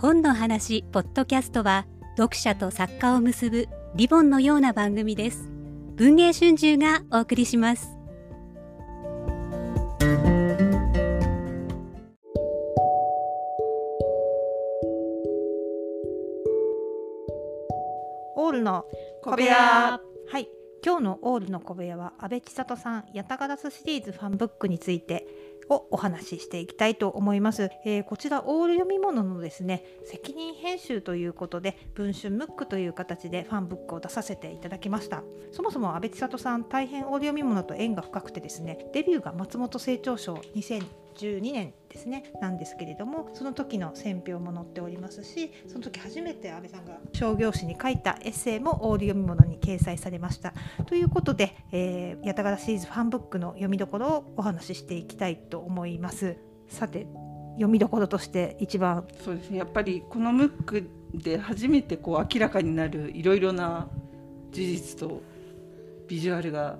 本の話ポッドキャストは読者と作家を結ぶリボンのような番組です。文藝春秋がお送りします。オールの小部屋。はい。今日のオールの小部屋は安倍千里さんヤタガラスシリーズファンブックについてをお話ししていきたいと思います、えー、こちらオール読み物のですね責任編集ということで文春ムックという形でファンブックを出させていただきました。そもそも安倍千里さん大変オール読み物と縁が深くてですねデビューが松本清張賞12年ですねなんですけれどもその時の選評も載っておりますしその時初めて安倍さんが商業誌に書いたエッセイもオール読み物に掲載されました。ということで、えー、ヤタガラシリーズファンブックの読みどころをお話ししていきたいと思います。さて読みどころとして一番。そうですね。やっぱりこのムックで初めてこう明らかになるいろいろな事実とビジュアルが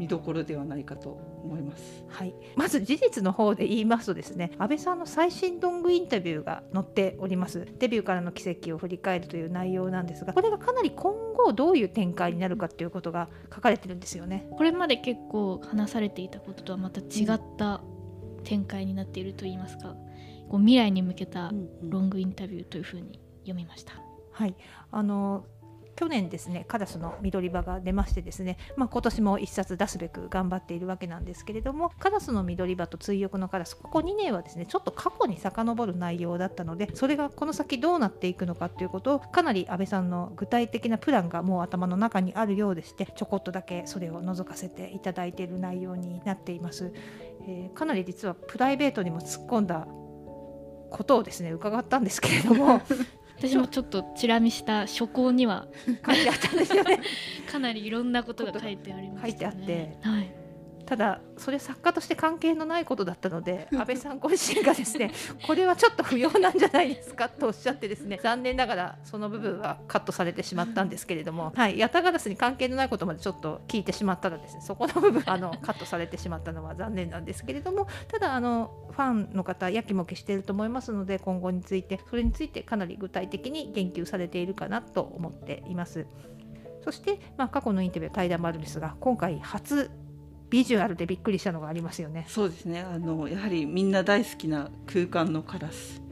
見どころではないかと思います。はい、まず事実の方で言いますとですね安倍さんの最新ロングインタビューが載っております。デビューからの奇跡を振り返るという内容なんですがこれがかなり今後どういう展開になるかっていうことが書かれてるんですよね。これまで結構話されていたこととはまた違った展開になっているといいますか、こう未来に向けたロングインタビューというふうに読みました。はい。あの去年ですねカラスの緑場が出ましてですね、まあ、今年も1冊出すべく頑張っているわけなんですけれどもカラスの緑場と追憶のカラスここ2年はですねちょっと過去に遡る内容だったのでそれがこの先どうなっていくのかということをかなり安倍さんの具体的なプランがもう頭の中にあるようでしてちょこっとだけそれを覗かせていただいている内容になっています。えー、かなり実はプライベートにも突っ込んだことをですね伺ったんですけれども私もちょっとチラ見した書稿には 書いてあったんですよね。かなりいろんなことが書いてあります、ね、書いてあって、はい、ただそれ作家として関係のないことだったので 安倍さんご自身がですねこれはちょっと不要なんじゃないですかとおっしゃってですね残念ながらその部分はカットされてしまったんですけれども、はい、ヤタガラスに関係のないことまでちょっと聞いてしまったらですねそこの部分あのカットされてしまったのは残念なんですけれどもただあのファンの方やきもきしていると思いますので今後についてそれについてかなり具体的に言及されているかなと思っています。そして、まあ、過去のインタビューは対談もあるんですが今回初ビジュアルでびっくりしたのがありますよね。そうですねあのやはりみんな大好きな空間のカラス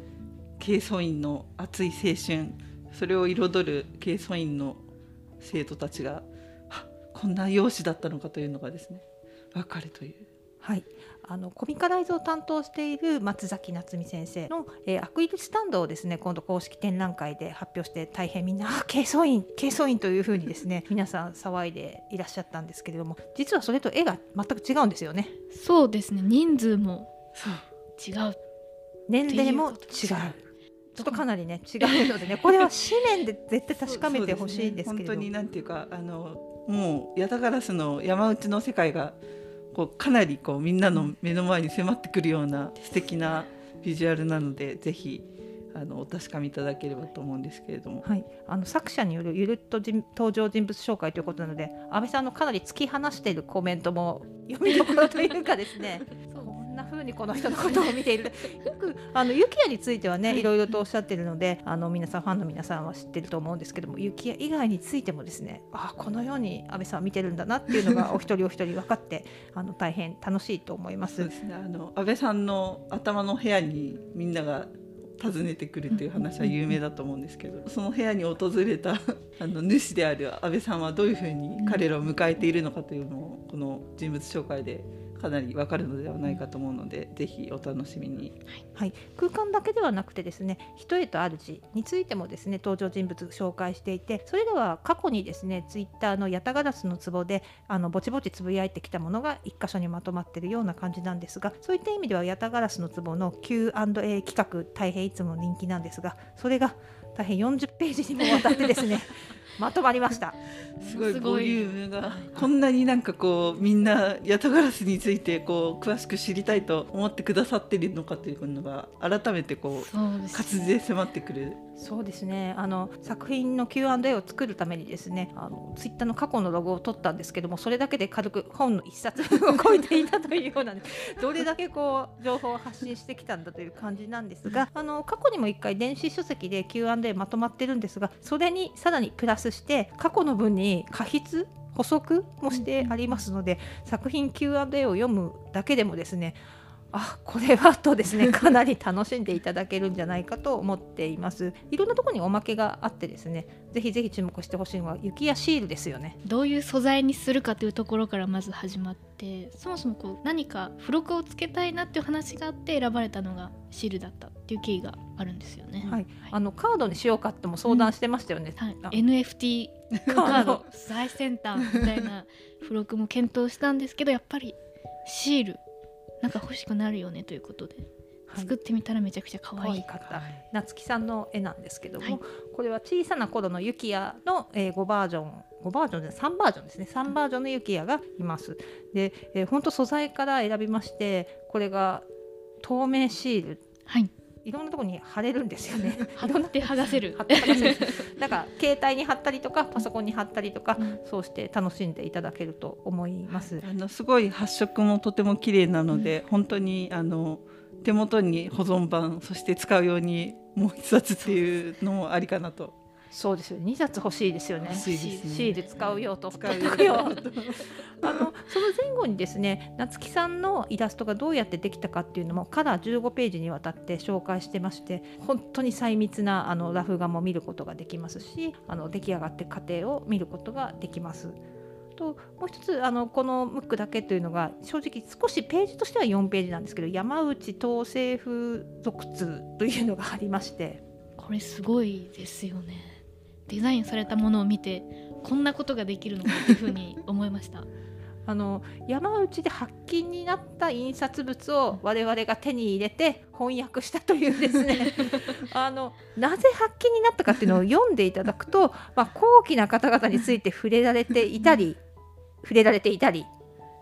清掃員の熱い青春それを彩る清掃員の生徒たちがこんな容姿だったのかというのがですね分かるという。はい。あのコミカライズを担当している松崎夏美先生の、えー、アクリルスタンドをですね今度公式展覧会で発表して大変みんな「あ清掃員清掃員」というふうにですね 皆さん騒いでいらっしゃったんですけれども実はそれと絵が全く違うんですよね。そうですね。人数も違う。年齢も違う。ちょっとかなりね違うのでね これは紙面で絶対確かめてほしいんですけれど、ね、本当になんていうかあのもうヤタガラスの山内の世界がこうかなりこうみんなの目の前に迫ってくるような素敵なビジュアルなのでぜひあのお確かめいただければと思うんですけれども、はい、あの作者によるゆるっと登場人物紹介ということなので安倍さんのかなり突き放しているコメントも読みどころというかですね。な 風にこの人のことを見ている。よくあのユキヤについてはねい。ろいろとおっしゃってるのであの皆さんファンの皆さんは知ってると思うんですけどもユキヤ以外についてもですねあこのように安倍さんは見てるんだなっていうのが お一人お一人分かってあの大変楽しいと思います。そうですね。あの安倍さんの頭の部屋にみんなが訪ねてくるという話は有名だと思うんですけどその部屋に訪れた あの主である安倍さんはどういうふうに彼らを迎えているのかというのをこの人物紹介でかなりわかるのではないかと思うので、ぜひお楽しみに、はい、空間だけではなくてですね一重と主についてもですね登場人物紹介していてそれでは過去にですねツイッターのヤタガラスの壺であのぼちぼちつぶやいてきたものが1箇所にまとまっているような感じなんですがそういった意味ではヤタガラスの壺の Q&A 企画大変いつも人気なんですがそれが大変40ページにもわたってですねまとまりました。すごいボリュームが。こんなになんかこうみんなヤタガラスについてこう詳しく知りたいと思ってくださってるのかというのが改めてこう活字で迫ってくる。そうですね。あの作品の Q&A を作るためにですねあのツイッターの過去のログを取ったんですけどもそれだけで軽く本の一冊を超えていたというような、ね、どれだけこう情報を発信してきたんだという感じなんですがあの過去にも1回電子書籍で Q&A まとまってるんですがそれにさらにプラスして過去の文に過筆補足もしてありますので、作品 Q&A を読むだけでもですねあこれはとですね かなり楽しんでいただけるんじゃないかと思っています。いろんなところにおまけがあってですねぜひぜひ注目してほしいのは雪やシールですよね。どういう素材にするかというところからまず始まってそもそもこう何か付録をつけたいなっていう話があって選ばれたのがシールだったっていう経緯があるんですよね。はい、あのカードにしようかっても相談してましたよね。うん。はい、NFT カード。最先端みたいな付録も検討したんですけどやっぱりシールなんか欲しくなるよねということで。作ってみたらめちゃくちゃ可愛い。かった。夏木さんの絵なんですけども、はい、これは小さな頃のユキヤの、えー、5バージョン5バージョンで3バージョンですね。3バージョンのユキヤがいます。で、えー、本当素材から選びましてこれが透明シール、はい、いろんなところに貼れるんですよね。貼って剥がせる。貼って剥がせる。なんか携帯に貼ったりとかパソコンに貼ったりとか、うん、そうして楽しんでいただけると思います。あのすごい発色もとても綺麗なので、うん、本当にあの手元に保存版そして使うようにもう一冊っていうのもありかなとそうですよ。二冊欲しいですよね。シール使うよと。使うよ。あのその前後にですね、夏木さんのイラストがどうやってできたかっていうのもカラー15ページにわたって紹介してまして、本当に細密なあのラフ画も見ることができますし、あの出来上がって過程を見ることができます。ともう一つあのこのムックだけというのが正直少しページとしては4ページなんですけど山内東政府属通というのがありましてこれすごいですよね。デザインされたものを見てこんなことができるのかというふうに思いました。あの山内で発禁になった印刷物を我々が手に入れて翻訳したというですね。あのなぜ発禁になったかっていうのを読んでいただくと、まあ、高貴な方々について触れられていたり触れられていたり、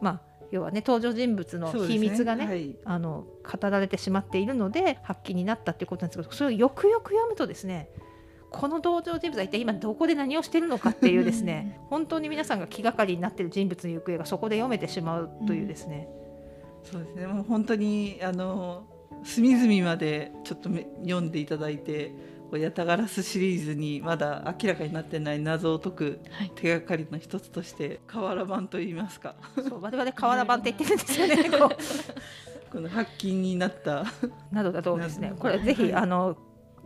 まあ、要はね登場人物の秘密がね、ねはい、あの語られてしまっているので発禁になったっていうことなんですけどそれをよくよく読むとですねこの登場人物は一体今どこで何をしてるのかっていうですね本当に皆さんが気がかりになっている人物の行方がそこで読めてしまうというですね、うん、そうですね。もう本当にあの隅々までちょっと読んでいただいてヤタガラスシリーズにまだ明らかになってない謎を解く手がかりの一つとして、瓦版といいますか。そう我々瓦版って言ってるんですよね この発禁になった。などだとですねこれぜひあの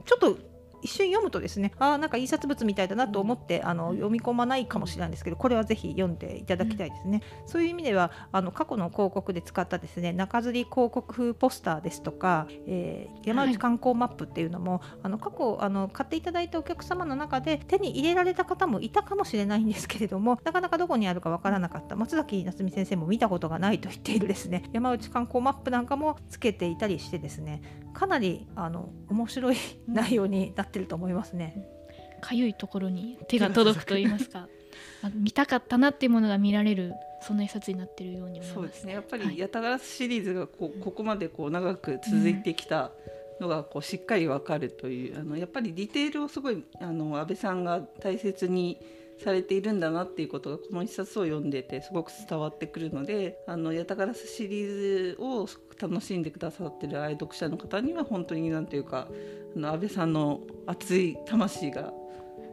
ちょっと一瞬読むとですねあなんか印刷物みたいだなと思ってあの読み込まないかもしれないんですけどこれはぜひ読んでいただきたいですね、うん、そういう意味ではあの過去の広告で使ったですね中吊り広告風ポスターですとか、えー、山内観光マップっていうのも、はい、あの過去あの買っていただいたお客様の中で手に入れられた方もいたかもしれないんですけれどもなかなかどこにあるかわからなかった。松崎夏美先生も見たことがないと言っているですね。山内観光マップなんかもつけていたりしてですねかなりあの面白い内容になってると思いますね。かゆいところに手が届くと言いますか。見たかったなっていうものが見られるそんな一冊になっているように思います、そうですね。やっぱり「ヤタガラス」シリーズがこうここまでこう長く続いてきたのがこうしっかりわかるという、あのやっぱりディテールをすごいあの安倍さんが大切にされているんだなっていうことがこの一冊を読んでてすごく伝わってくるので「あのヤタガラス」シリーズを楽しんでくださってる愛読者の方には本当に何ていうかあの安倍さんの熱い魂が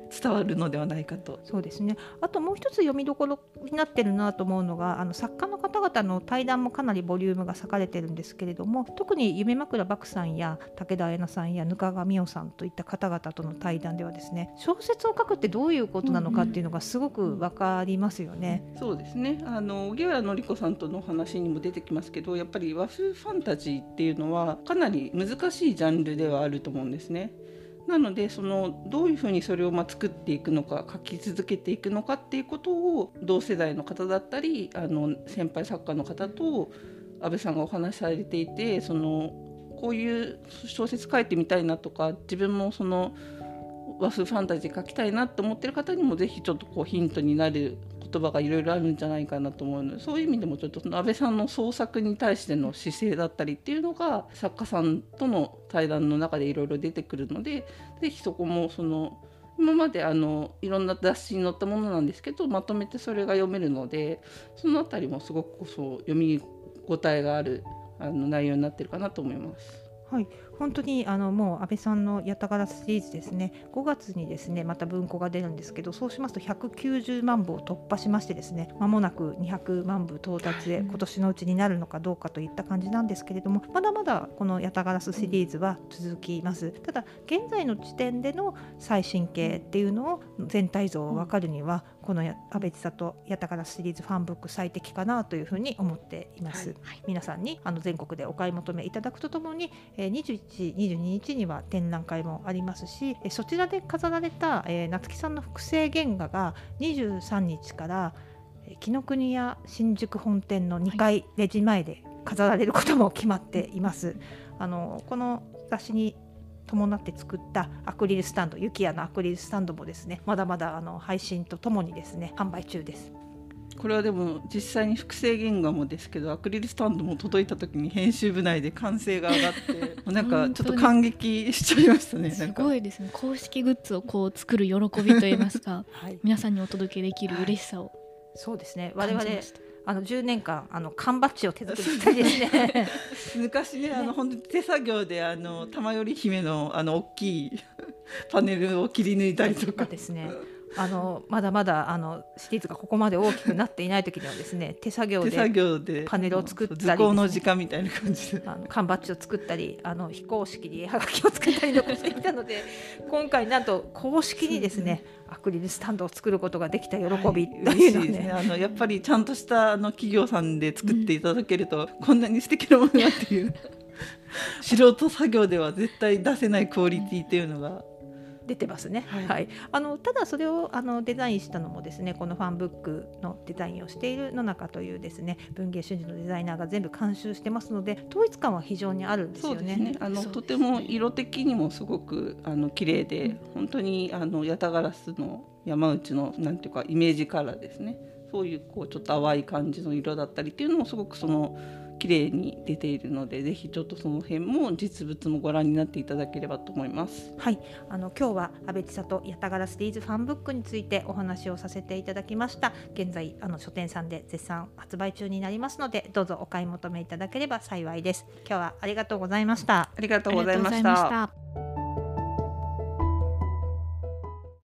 伝わるのではないかとそうですねあともう一つ読みどころになってるなと思うのがあの作家の方々の対談もかなりボリュームが割かれてるんですけれども特に夢枕漠さんや武田彩奈さんやぬかがみおさんといった方々との対談ではですね小説を書くってどういうことなのかっていうのがすごく分かりますよね。うんうん、そうですねあの荻原紀子さんとの話にも出てきますけどやっぱり和風ファンタジーっていうのはかなり難しいジャンルではあると思うんですね。なのでそのどういうふうにそれをま作っていくのか書き続けていくのかっていうことを同世代の方だったりあの先輩作家の方と安倍さんがお話しされていてそのこういう小説書いてみたいなとか自分もその和風ファンタジー書きたいなと思ってる方にもぜひちょっとこうヒントになる言葉がいろいろあるんじゃないかなと思うのでそういう意味でもちょっとその安倍さんの創作に対しての姿勢だったりっていうのが作家さんとの対談の中でいろいろ出てくるのでぜひそこもその今まであのいろんな雑誌に載ったものなんですけどまとめてそれが読めるのでその辺りもすごくそう読み応えがあるあの内容になってるかなと思います。はい、本当にあのもう安倍さんのヤタガラシリーズですね。5月にですねまた文庫が出るんですけどそうしますと190万部を突破しましてですねまもなく200万部到達へ今年のうちになるのかどうかといった感じなんですけれどもまだまだこのヤタガラスシリーズは続きます。ただ現在の時点での最新形っていうのを全体像を分かるにはこの安倍千里ヤタガラスシリーズファンブック最適かなというふうに思っています、はい、皆さんにあの全国でお買い求めいただくとともに21、22日には展覧会もありますしそちらで飾られた、えー、夏木さんの複製原画が23日から紀ノ国屋新宿本店の2階レジ前で飾られることも決まっています。はい、あのこの雑誌に伴って作ったアクリルスタンド雪屋のアクリルスタンドもですねまだまだあの配信とともにですね販売中です。これはでも実際に複製原画もですけどアクリルスタンドも届いた時に編集部内で歓声が上がって なんかちょっと感激しちゃいましたねすごいですね。公式グッズをこう作る喜びといいますか、はい、皆さんにお届けできる嬉しさを、はい、そうですね。我々あの10年間あの缶バッジを手作りしたりですね。昔ねあの本当に手作業であの玉より姫のあの大きいパネルを切り抜いたりとか。ですねあのまだまだあのシリーズがここまで大きくなっていない時にはですね 手作業でパネルを作ったり、図工の時間みたいな感じであの缶バッジを作ったりあの非公式に絵はがきを作ったりとかしていたので今回なんと公式にですねアクリルスタンドを作ることができた喜びというのはね。はい、ね。あのやっぱりちゃんとしたあの企業さんで作っていただけると、うん、こんなに素敵なものだっていう。素人作業では絶対出せないクオリティっていうのが出てますね、はい、はい、あのただそれをあのデザインしたのもですねこのファンブックのデザインをしている野中というですね文芸春秋のデザイナーが全部監修してますので統一感は非常にあるんですよね。ね。あの、とても色的にもすごくあの綺麗で、うん、本当にあのヤタガラスの山内のなんていうかイメージカラーですね。そういうこうちょっと淡い感じの色だったりっていうのもすごくその綺麗に出ているのでぜひちょっとその辺も実物もご覧になっていただければと思います。はい。あの今日は安倍千里八田柄シリーズファンブックについてお話をさせていただきました。現在あの書店さんで絶賛発売中になりますのでどうぞお買い求めいただければ幸いです。今日はありがとうございました。ありがとうございました